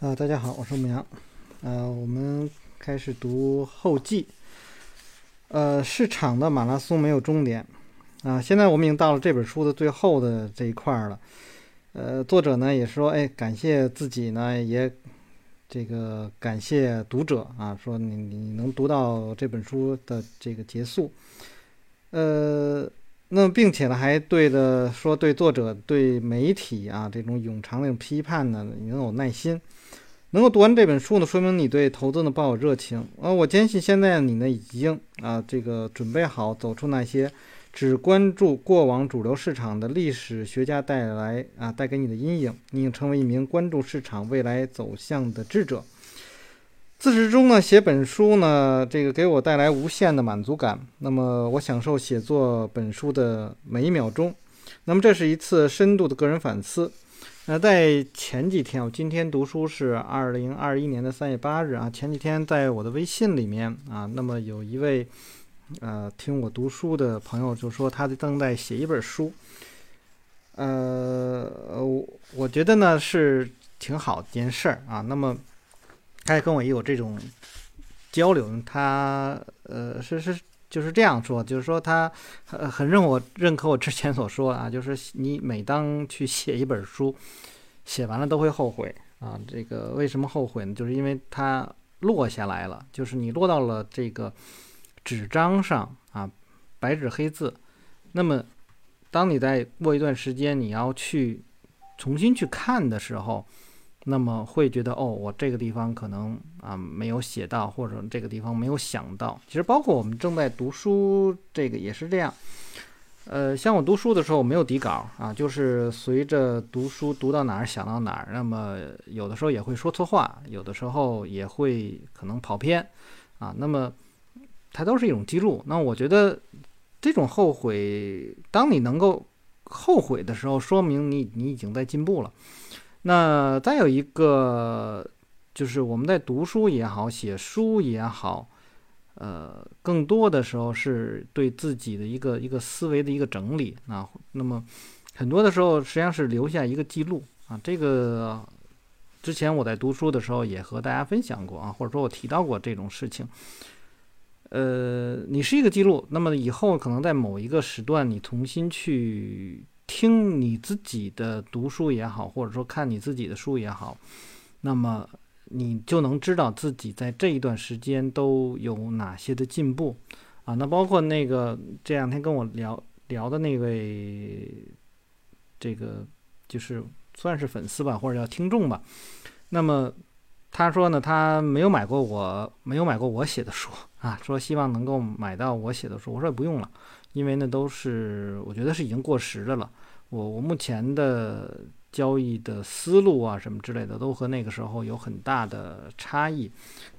啊，大家好，我是牧羊。呃，我们开始读后记。呃，市场的马拉松没有终点啊。现在我们已经到了这本书的最后的这一块了。呃，作者呢也说，哎，感谢自己呢，也这个感谢读者啊，说你你能读到这本书的这个结束。呃，那并且呢，还对的说对作者对媒体啊这种冗长的批判呢，你能有耐心。能够读完这本书呢，说明你对投资呢抱有热情啊！我坚信现在你呢已经啊这个准备好走出那些只关注过往主流市场的历史学家带来啊带给你的阴影，你已经成为一名关注市场未来走向的智者。自始至终呢，写本书呢，这个给我带来无限的满足感。那么我享受写作本书的每一秒钟。那么这是一次深度的个人反思。那在前几天，我今天读书是二零二一年的三月八日啊。前几天在我的微信里面啊，那么有一位呃听我读书的朋友就说他正在写一本书，呃，我我觉得呢是挺好的一件事儿啊。那么他也跟我也有这种交流，他呃是是就是这样说，就是说他很很认我认可我之前所说啊，就是你每当去写一本书。写完了都会后悔啊！这个为什么后悔呢？就是因为它落下来了，就是你落到了这个纸张上啊，白纸黑字。那么，当你在过一段时间你要去重新去看的时候，那么会觉得哦，我这个地方可能啊没有写到，或者这个地方没有想到。其实包括我们正在读书，这个也是这样。呃，像我读书的时候，没有底稿啊，就是随着读书读到哪儿想到哪儿。那么有的时候也会说错话，有的时候也会可能跑偏啊。那么它都是一种记录。那我觉得这种后悔，当你能够后悔的时候，说明你你已经在进步了。那再有一个就是我们在读书也好，写书也好。呃，更多的时候是对自己的一个一个思维的一个整理啊。那么很多的时候实际上是留下一个记录啊。这个之前我在读书的时候也和大家分享过啊，或者说我提到过这种事情。呃，你是一个记录，那么以后可能在某一个时段，你重新去听你自己的读书也好，或者说看你自己的书也好，那么。你就能知道自己在这一段时间都有哪些的进步啊？那包括那个这两天跟我聊聊的那位，这个就是算是粉丝吧，或者叫听众吧。那么他说呢，他没有买过我没有买过我写的书啊，说希望能够买到我写的书。我说不用了，因为那都是我觉得是已经过时的了。我我目前的。交易的思路啊，什么之类的，都和那个时候有很大的差异，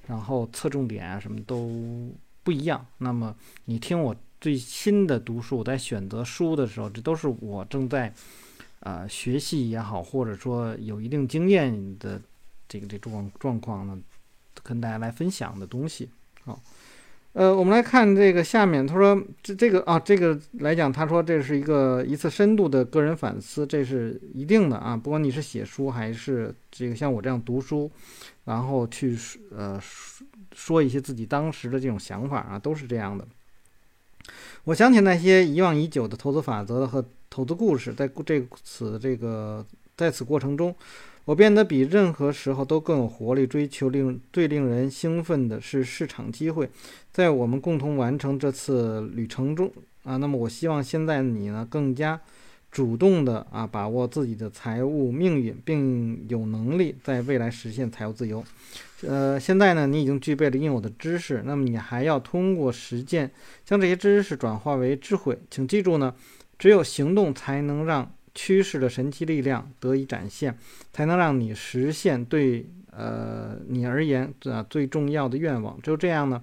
然后侧重点啊，什么都不一样。那么你听我最新的读书，我在选择书的时候，这都是我正在啊学习也好，或者说有一定经验的这个这状状况呢，跟大家来分享的东西。好。呃，我们来看这个下面，他说这这个啊，这个来讲，他说这是一个一次深度的个人反思，这是一定的啊。不管你是写书还是这个像我这样读书，然后去呃说一些自己当时的这种想法啊，都是这样的。我想起那些遗忘已久的投资法则和投资故事，在这此这个在此过程中。我变得比任何时候都更有活力，追求令最令人兴奋的是市场机会。在我们共同完成这次旅程中啊，那么我希望现在你呢更加主动的啊把握自己的财务命运，并有能力在未来实现财务自由。呃，现在呢你已经具备了应有的知识，那么你还要通过实践将这些知识转化为智慧。请记住呢，只有行动才能让。趋势的神奇力量得以展现，才能让你实现对呃你而言啊最重要的愿望。只有这样呢，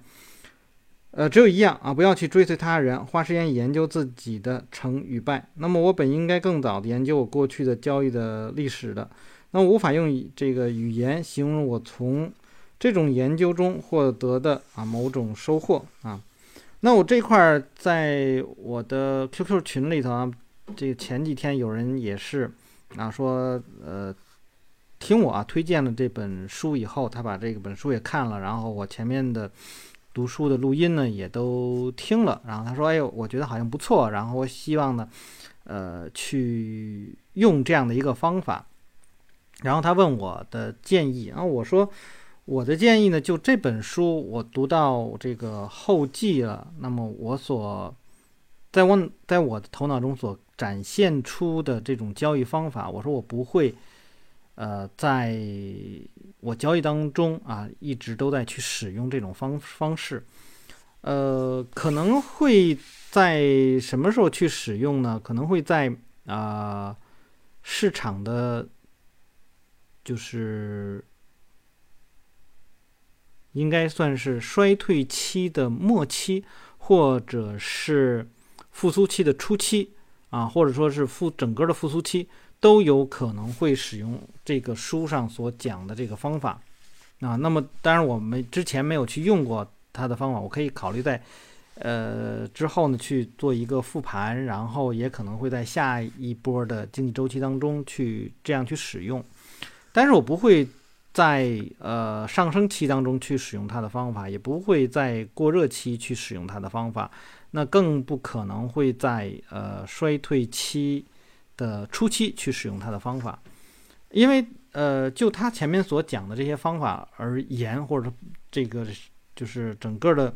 呃，只有一样啊，不要去追随他人，花时间研究自己的成与败。那么我本应该更早的研究我过去的交易的历史的，那我无法用这个语言形容我从这种研究中获得的啊某种收获啊。那我这块儿在我的 QQ 群里头啊。这个前几天有人也是啊说呃听我啊推荐了这本书以后，他把这个本书也看了，然后我前面的读书的录音呢也都听了，然后他说：“哎呦，我觉得好像不错。”然后我希望呢，呃，去用这样的一个方法。然后他问我的建议，然后我说我的建议呢，就这本书我读到这个后记了，那么我所在我在我的头脑中所展现出的这种交易方法，我说我不会，呃，在我交易当中啊，一直都在去使用这种方方式，呃，可能会在什么时候去使用呢？可能会在啊市场的。就是应该算是衰退期的末期，或者是复苏期的初期啊，或者说是复整个的复苏期，都有可能会使用这个书上所讲的这个方法啊。那么，当然我们之前没有去用过它的方法，我可以考虑在呃之后呢去做一个复盘，然后也可能会在下一波的经济周期当中去这样去使用。但是我不会在呃上升期当中去使用它的方法，也不会在过热期去使用它的方法，那更不可能会在呃衰退期的初期去使用它的方法，因为呃就他前面所讲的这些方法而言，或者这个就是整个的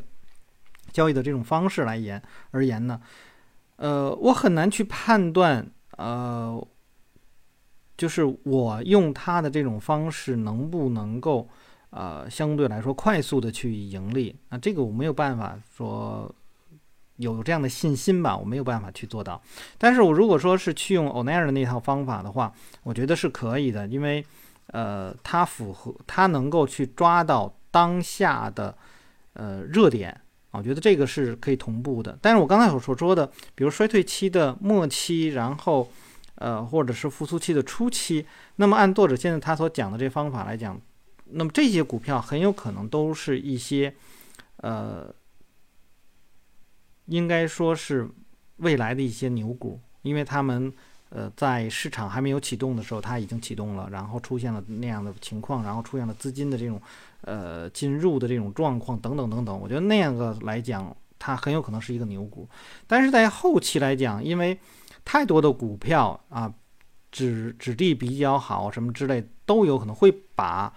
交易的这种方式来言而言呢，呃我很难去判断呃。就是我用他的这种方式能不能够，呃，相对来说快速的去盈利？那这个我没有办法说有这样的信心吧，我没有办法去做到。但是我如果说是去用 Onair 的那套方法的话，我觉得是可以的，因为呃，它符合，它能够去抓到当下的呃热点，我觉得这个是可以同步的。但是我刚才所说的，比如衰退期的末期，然后。呃，或者是复苏期的初期，那么按作者现在他所讲的这方法来讲，那么这些股票很有可能都是一些，呃，应该说是未来的一些牛股，因为他们呃在市场还没有启动的时候，它已经启动了，然后出现了那样的情况，然后出现了资金的这种呃进入的这种状况等等等等，我觉得那样的来讲，它很有可能是一个牛股，但是在后期来讲，因为太多的股票啊，质质地比较好，什么之类都有可能会把，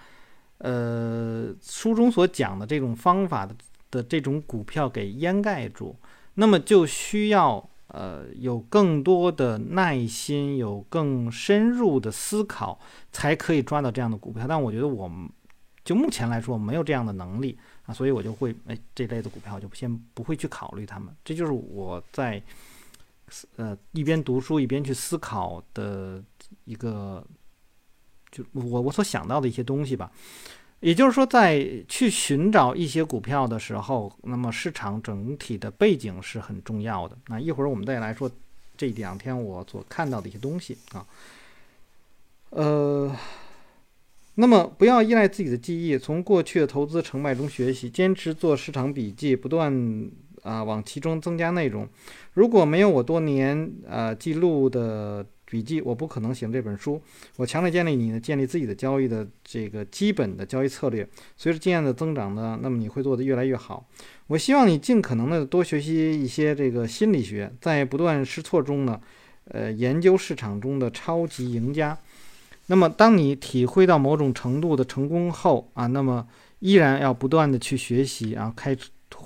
呃，书中所讲的这种方法的的这种股票给掩盖住。那么就需要呃有更多的耐心，有更深入的思考，才可以抓到这样的股票。但我觉得我们就目前来说没有这样的能力啊，所以我就会哎这类的股票就先不会去考虑它们。这就是我在。呃，一边读书一边去思考的一个，就我我所想到的一些东西吧。也就是说，在去寻找一些股票的时候，那么市场整体的背景是很重要的。那一会儿我们再来说这两天我所看到的一些东西啊。呃，那么不要依赖自己的记忆，从过去的投资成败中学习，坚持做市场笔记，不断。啊，往其中增加内容。如果没有我多年呃记录的笔记，我不可能写这本书。我强烈建议你呢，建立自己的交易的这个基本的交易策略。随着经验的增长呢，那么你会做得越来越好。我希望你尽可能的多学习一些这个心理学，在不断试错中呢，呃，研究市场中的超级赢家。那么，当你体会到某种程度的成功后啊，那么依然要不断的去学习啊，开。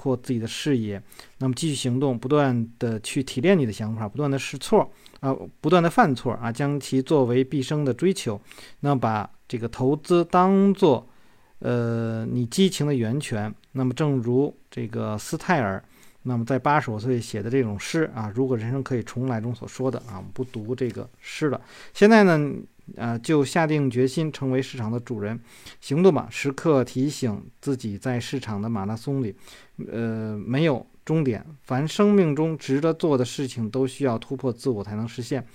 扩自己的视野，那么继续行动，不断的去提炼你的想法，不断的试错啊，不断的犯错啊，将其作为毕生的追求。那么把这个投资当做呃你激情的源泉。那么正如这个斯泰尔，那么在八十五岁写的这种诗啊，如果人生可以重来中所说的啊，我们不读这个诗了。现在呢？啊，就下定决心成为市场的主人，行动吧！时刻提醒自己，在市场的马拉松里，呃，没有终点。凡生命中值得做的事情，都需要突破自我才能实现。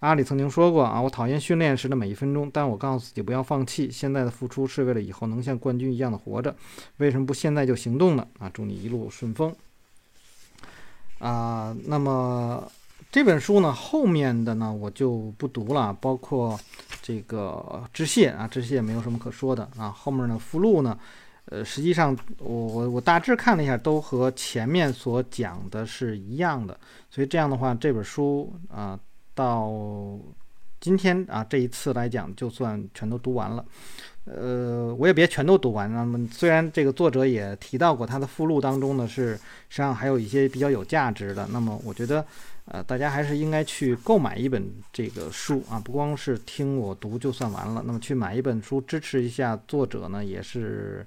阿里曾经说过啊，我讨厌训练时的每一分钟，但我告诉自己不要放弃。现在的付出是为了以后能像冠军一样的活着。为什么不现在就行动呢？啊，祝你一路顺风。啊，那么。这本书呢，后面的呢我就不读了，包括这个致谢啊，致谢没有什么可说的啊。后面的附录呢，呃，实际上我我我大致看了一下，都和前面所讲的是一样的，所以这样的话，这本书啊，到今天啊这一次来讲，就算全都读完了。呃，我也别全都读完。那么，虽然这个作者也提到过他的附录当中呢，是实际上还有一些比较有价值的。那么，我觉得，呃，大家还是应该去购买一本这个书啊，不光是听我读就算完了。那么，去买一本书支持一下作者呢，也是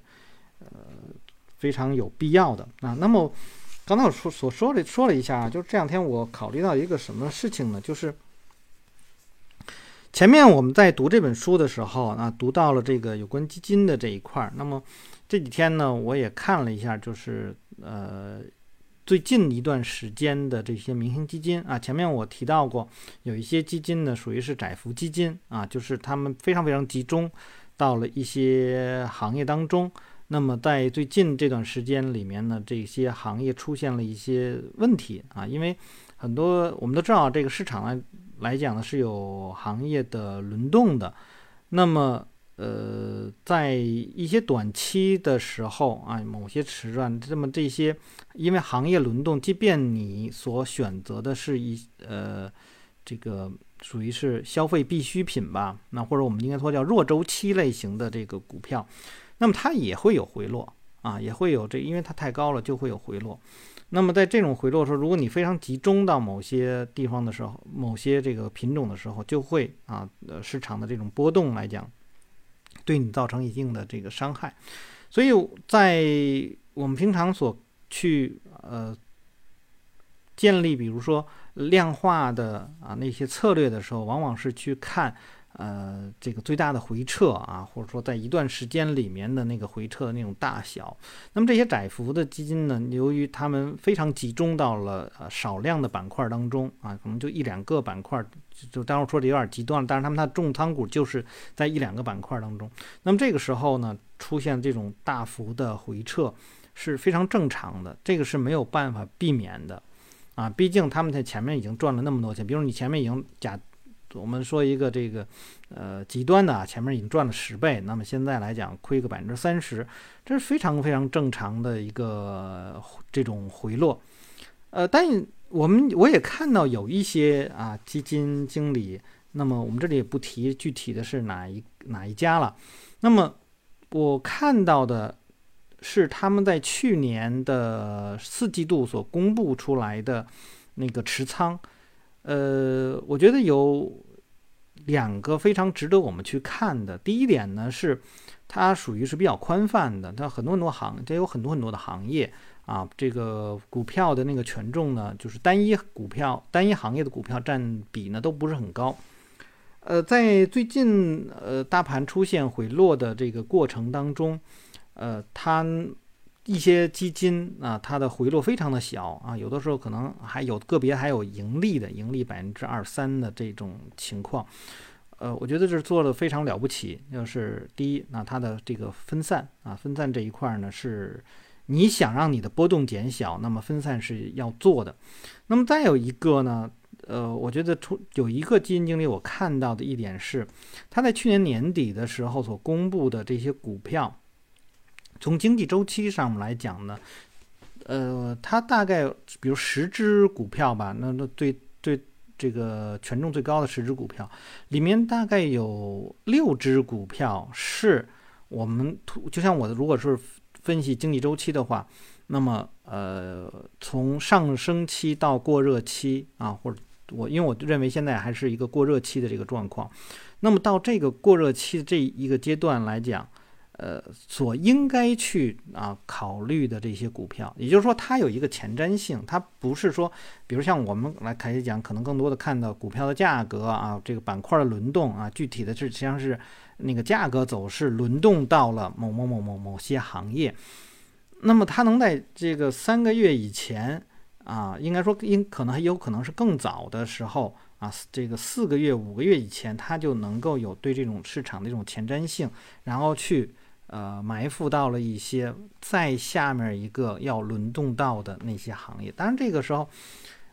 呃非常有必要的啊。那么，刚才我说所说的说了一下，就是这两天我考虑到一个什么事情呢？就是。前面我们在读这本书的时候啊，读到了这个有关基金的这一块儿。那么这几天呢，我也看了一下，就是呃最近一段时间的这些明星基金啊。前面我提到过，有一些基金呢属于是窄幅基金啊，就是他们非常非常集中到了一些行业当中。那么在最近这段时间里面呢，这些行业出现了一些问题啊，因为很多我们都知道这个市场呢。来讲呢是有行业的轮动的，那么呃，在一些短期的时候啊，某些时段，那么这些因为行业轮动，即便你所选择的是一呃这个属于是消费必需品吧，那或者我们应该说叫弱周期类型的这个股票，那么它也会有回落啊，也会有这，因为它太高了就会有回落。那么在这种回落的时候，如果你非常集中到某些地方的时候，某些这个品种的时候，就会啊，呃，市场的这种波动来讲，对你造成一定的这个伤害。所以在我们平常所去呃建立，比如说量化的啊那些策略的时候，往往是去看。呃，这个最大的回撤啊，或者说在一段时间里面的那个回撤的那种大小，那么这些窄幅的基金呢，由于它们非常集中到了呃少量的板块当中啊，可能就一两个板块，就当然说的有点极端了，但是他们它重仓股就是在一两个板块当中，那么这个时候呢，出现这种大幅的回撤是非常正常的，这个是没有办法避免的啊，毕竟他们在前面已经赚了那么多钱，比如你前面已经假。我们说一个这个，呃，极端的啊，前面已经赚了十倍，那么现在来讲亏个百分之三十，这是非常非常正常的一个这种回落。呃，但我们我也看到有一些啊基金经理，那么我们这里也不提具体的是哪一哪一家了。那么我看到的是他们在去年的四季度所公布出来的那个持仓。呃，我觉得有两个非常值得我们去看的。第一点呢是，它属于是比较宽泛的，它很多很多行，它有很多很多的行业啊。这个股票的那个权重呢，就是单一股票、单一行业的股票占比呢都不是很高。呃，在最近呃大盘出现回落的这个过程当中，呃，它。一些基金啊，它的回落非常的小啊，有的时候可能还有个别还有盈利的，盈利百分之二三的这种情况，呃，我觉得这是做的非常了不起。就是第一，那它的这个分散啊，分散这一块呢，是你想让你的波动减小，那么分散是要做的。那么再有一个呢，呃，我觉得出有一个基金经理我看到的一点是，他在去年年底的时候所公布的这些股票。从经济周期上来讲呢，呃，它大概比如十只股票吧，那那对对这个权重最高的十只股票里面，大概有六只股票是我们就像我的，如果是分析经济周期的话，那么呃，从上升期到过热期啊，或者我因为我认为现在还是一个过热期的这个状况，那么到这个过热期的这一个阶段来讲。呃，所应该去啊考虑的这些股票，也就是说，它有一个前瞻性，它不是说，比如像我们来开始讲，可能更多的看到股票的价格啊，这个板块的轮动啊，具体的是实际上是那个价格走势轮动到了某某某某某些行业，那么它能在这个三个月以前啊，应该说应可能还有可能是更早的时候啊，这个四个月、五个月以前，它就能够有对这种市场的这种前瞻性，然后去。呃，埋伏到了一些在下面一个要轮动到的那些行业。当然，这个时候，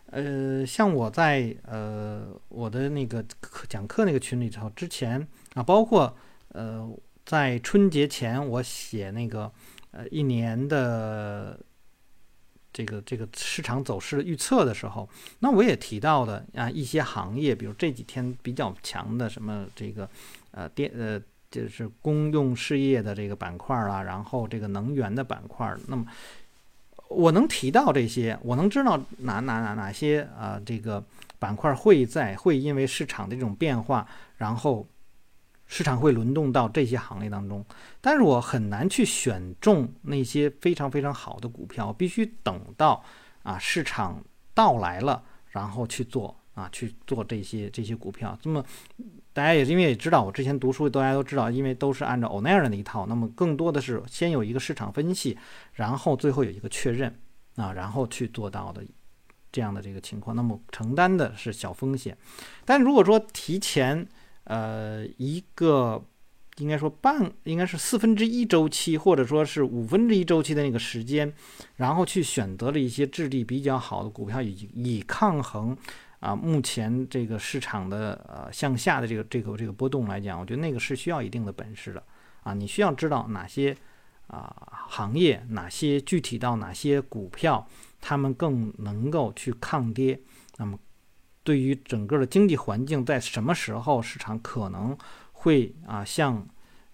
呃，像我在呃我的那个讲课那个群里头，之前啊，包括呃在春节前我写那个呃一年的这个这个市场走势预测的时候，那我也提到的啊一些行业，比如这几天比较强的什么这个呃电呃就是公用事业的这个板块啦，然后这个能源的板块，那么。我能提到这些，我能知道哪哪哪哪些啊，这个板块会在会因为市场的这种变化，然后市场会轮动到这些行业当中。但是我很难去选中那些非常非常好的股票，必须等到啊市场到来了，然后去做。啊，去做这些这些股票，那么大家也是因为也知道，我之前读书，大家都知道，因为都是按照欧奈尔那一套，那么更多的是先有一个市场分析，然后最后有一个确认啊，然后去做到的这样的这个情况，那么承担的是小风险。但如果说提前呃一个应该说半应该是四分之一周期，或者说是五分之一周期的那个时间，然后去选择了一些质地比较好的股票，以以抗衡。啊，目前这个市场的呃向下的这个这个这个波动来讲，我觉得那个是需要一定的本事的啊，你需要知道哪些啊行业，哪些具体到哪些股票，他们更能够去抗跌。那么，对于整个的经济环境，在什么时候市场可能会啊向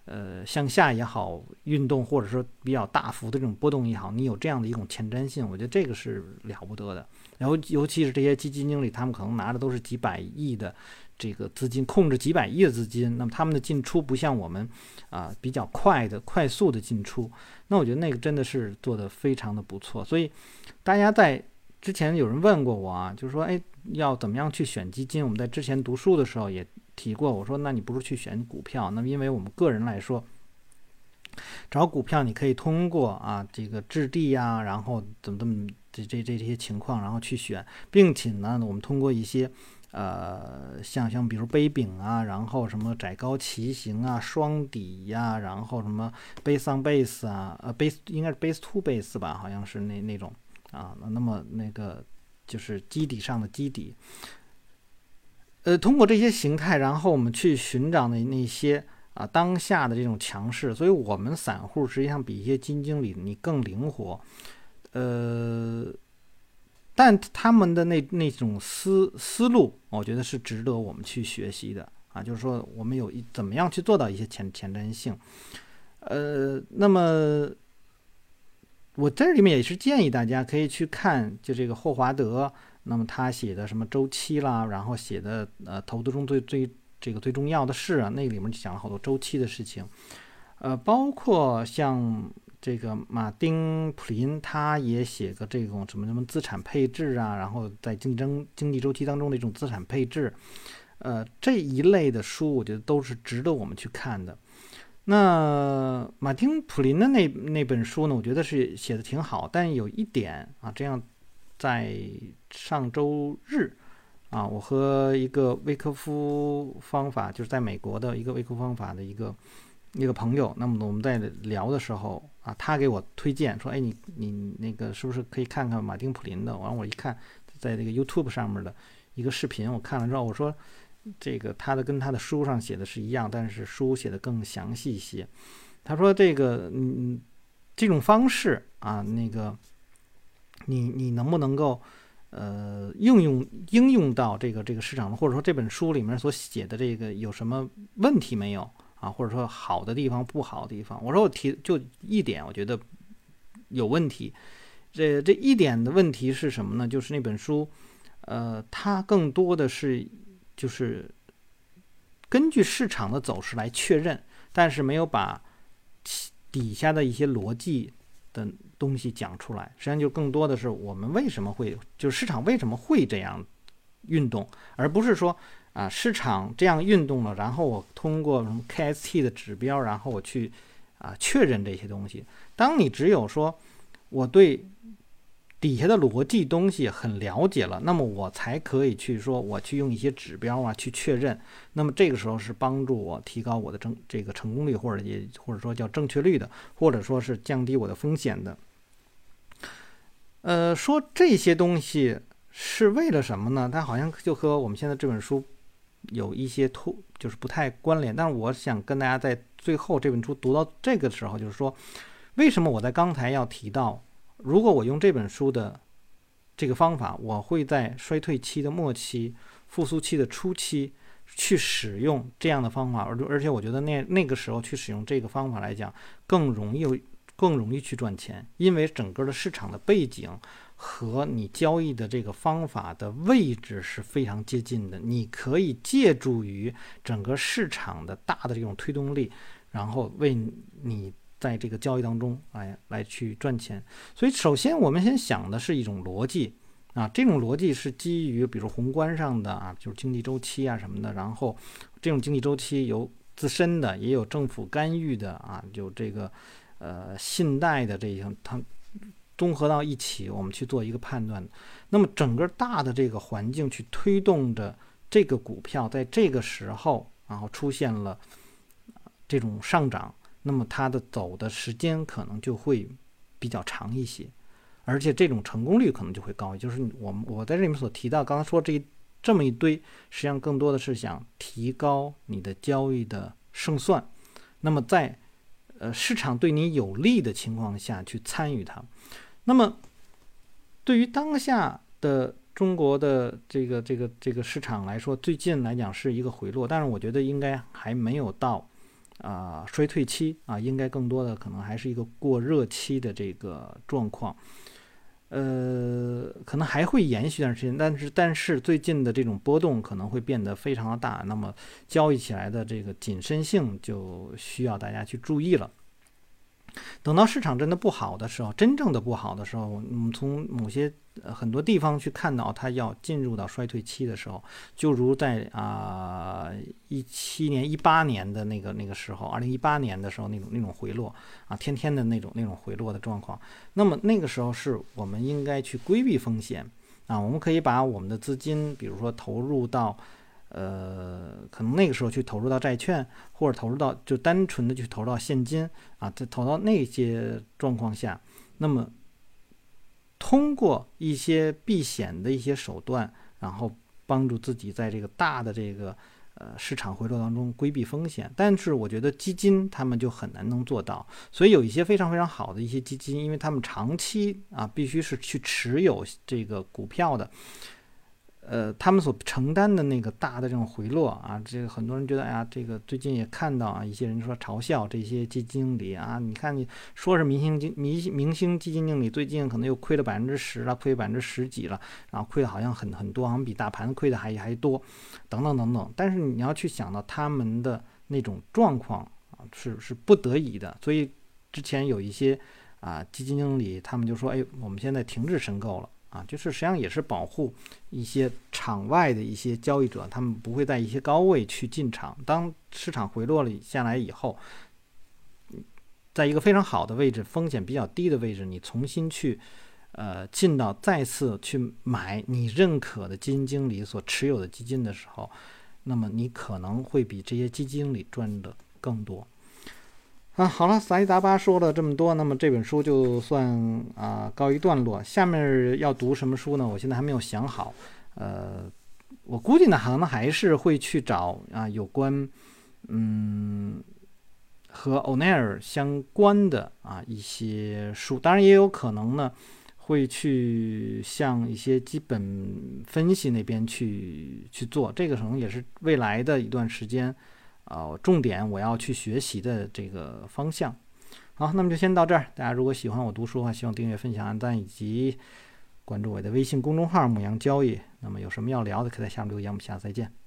呃向下也好运动，或者说比较大幅的这种波动也好，你有这样的一种前瞻性，我觉得这个是了不得的。然后，尤其是这些基金经理，他们可能拿的都是几百亿的这个资金，控制几百亿的资金。那么他们的进出不像我们啊比较快的、快速的进出。那我觉得那个真的是做的非常的不错。所以大家在之前有人问过我啊，就是说，哎，要怎么样去选基金？我们在之前读书的时候也提过，我说，那你不如去选股票。那么因为我们个人来说，找股票你可以通过啊这个质地呀，然后怎么怎么。这这这些情况，然后去选，并且呢，我们通过一些，呃，像像比如杯柄啊，然后什么窄高旗形啊，双底呀，然后什么 base on base 啊，呃 base 应该是 base to base 吧，好像是那那种啊，那么那个就是基底上的基底，呃，通过这些形态，然后我们去寻找那那些啊当下的这种强势，所以我们散户实际上比一些基金经理你更灵活。呃，但他们的那那种思思路，我觉得是值得我们去学习的啊。就是说，我们有一怎么样去做到一些前前瞻性。呃，那么我这里面也是建议大家可以去看，就这个霍华德，那么他写的什么周期啦，然后写的呃投资中最最这个最重要的事啊，那里面就讲了好多周期的事情，呃，包括像。这个马丁普林他也写个这种什么什么资产配置啊，然后在竞争经济周期当中的一种资产配置，呃这一类的书，我觉得都是值得我们去看的。那马丁普林的那那本书呢，我觉得是写的挺好，但有一点啊，这样在上周日啊，我和一个威科夫方法，就是在美国的一个威科夫方法的一个。一个朋友，那么我们在聊的时候啊，他给我推荐说：“哎，你你那个是不是可以看看马丁普林的？”完我一看，在这个 YouTube 上面的一个视频，我看了之后，我说：“这个他的跟他的书上写的是一样，但是书写的更详细一些。”他说：“这个嗯，这种方式啊，那个你你能不能够呃应用应用到这个这个市场或者说这本书里面所写的这个有什么问题没有？”啊，或者说好的地方、不好的地方，我说我提就一点，我觉得有问题。这这一点的问题是什么呢？就是那本书，呃，它更多的是就是根据市场的走势来确认，但是没有把底下的一些逻辑的东西讲出来。实际上就更多的是我们为什么会，就是市场为什么会这样运动，而不是说。啊，市场这样运动了，然后我通过什么 KST 的指标，然后我去啊确认这些东西。当你只有说我对底下的逻辑东西很了解了，那么我才可以去说我去用一些指标啊去确认。那么这个时候是帮助我提高我的正这个成功率，或者也或者说叫正确率的，或者说是降低我的风险的。呃，说这些东西。是为了什么呢？它好像就和我们现在这本书有一些突，就是不太关联。但是我想跟大家在最后这本书读到这个时候，就是说，为什么我在刚才要提到，如果我用这本书的这个方法，我会在衰退期的末期、复苏期的初期去使用这样的方法，而而且我觉得那那个时候去使用这个方法来讲，更容易更容易去赚钱，因为整个的市场的背景。和你交易的这个方法的位置是非常接近的，你可以借助于整个市场的大的这种推动力，然后为你在这个交易当中来来去赚钱。所以，首先我们先想的是一种逻辑啊，这种逻辑是基于比如宏观上的啊，就是经济周期啊什么的，然后这种经济周期有自身的，也有政府干预的啊，有这个呃信贷的这一项它。综合到一起，我们去做一个判断。那么整个大的这个环境去推动着这个股票，在这个时候，然后出现了这种上涨，那么它的走的时间可能就会比较长一些，而且这种成功率可能就会高。就是我们我在这里面所提到，刚才说这这么一堆，实际上更多的是想提高你的交易的胜算。那么在呃市场对你有利的情况下去参与它。那么，对于当下的中国的这个这个这个市场来说，最近来讲是一个回落，但是我觉得应该还没有到啊衰退期啊，应该更多的可能还是一个过热期的这个状况，呃，可能还会延续一段时间，但是但是最近的这种波动可能会变得非常的大，那么交易起来的这个谨慎性就需要大家去注意了。等到市场真的不好的时候，真正的不好的时候，我们从某些呃很多地方去看到它要进入到衰退期的时候，就如在啊一七年、一八年的那个那个时候，二零一八年的时候那种那种回落啊，天天的那种那种回落的状况。那么那个时候是我们应该去规避风险啊，我们可以把我们的资金，比如说投入到。呃，可能那个时候去投入到债券，或者投入到就单纯的去投入到现金啊，再投到那些状况下，那么通过一些避险的一些手段，然后帮助自己在这个大的这个呃市场回落当中规避风险。但是我觉得基金他们就很难能做到，所以有一些非常非常好的一些基金，因为他们长期啊必须是去持有这个股票的。呃，他们所承担的那个大的这种回落啊，这个很多人觉得，哎呀，这个最近也看到啊，一些人说嘲笑这些基金经理啊，你看你说是明星经明明星基金经理，最近可能又亏了百分之十了，亏百分之十几了，然后亏的好像很很多，好像比大盘亏的还还多，等等等等。但是你要去想到他们的那种状况啊，是是不得已的，所以之前有一些啊基金经理，他们就说，哎，我们现在停止申购了。啊，就是实际上也是保护一些场外的一些交易者，他们不会在一些高位去进场。当市场回落了下来以后，在一个非常好的位置、风险比较低的位置，你重新去呃进到再次去买你认可的基金经理所持有的基金的时候，那么你可能会比这些基金经理赚的更多。啊，好了，杂七杂八说了这么多，那么这本书就算啊告一段落。下面要读什么书呢？我现在还没有想好。呃，我估计呢，可能还是会去找啊有关嗯和欧奈尔相关的啊一些书。当然，也有可能呢会去向一些基本分析那边去去做。这个可能也是未来的一段时间。啊，重点我要去学习的这个方向。好，那么就先到这儿。大家如果喜欢我读书的话，希望订阅、分享、按赞以及关注我的微信公众号“牧羊交易”。那么有什么要聊的，可以在下面留言。我们下次再见。